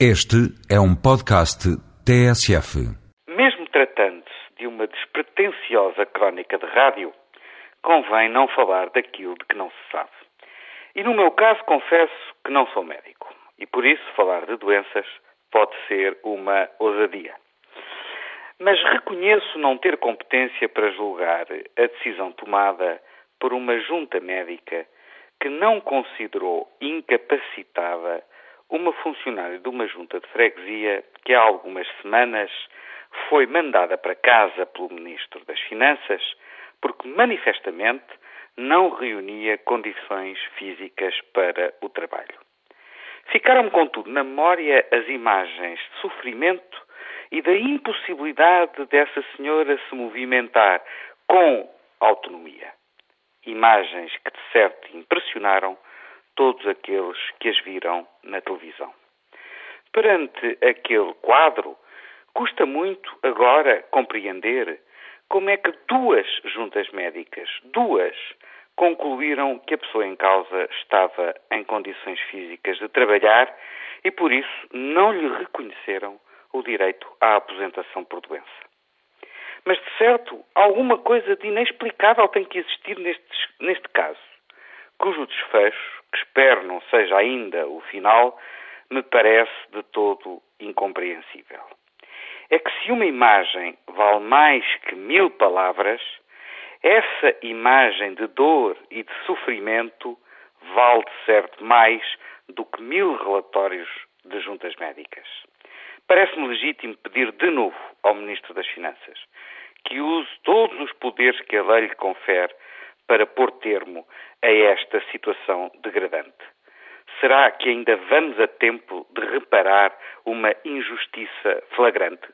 Este é um podcast TSF. Mesmo tratando-se de uma despretensiosa crónica de rádio, convém não falar daquilo de que não se sabe. E no meu caso, confesso que não sou médico. E por isso, falar de doenças pode ser uma ousadia. Mas reconheço não ter competência para julgar a decisão tomada por uma junta médica que não considerou incapacitada uma funcionária de uma junta de freguesia que há algumas semanas foi mandada para casa pelo Ministro das Finanças porque manifestamente não reunia condições físicas para o trabalho. Ficaram-me, contudo, na memória as imagens de sofrimento e da impossibilidade dessa senhora se movimentar com autonomia. Imagens que, de certo, impressionaram todos aqueles que as viram na televisão. Perante aquele quadro, custa muito agora compreender como é que duas juntas médicas, duas, concluíram que a pessoa em causa estava em condições físicas de trabalhar e por isso não lhe reconheceram o direito à aposentação por doença. Mas, de certo, alguma coisa de inexplicável tem que existir neste, neste caso, cujo desfecho que espero não seja ainda o final, me parece de todo incompreensível. É que se uma imagem vale mais que mil palavras, essa imagem de dor e de sofrimento vale de certo mais do que mil relatórios de juntas médicas. Parece-me legítimo pedir de novo ao Ministro das Finanças que use todos os poderes que a lei lhe confere para pôr termo a esta situação degradante? Será que ainda vamos a tempo de reparar uma injustiça flagrante?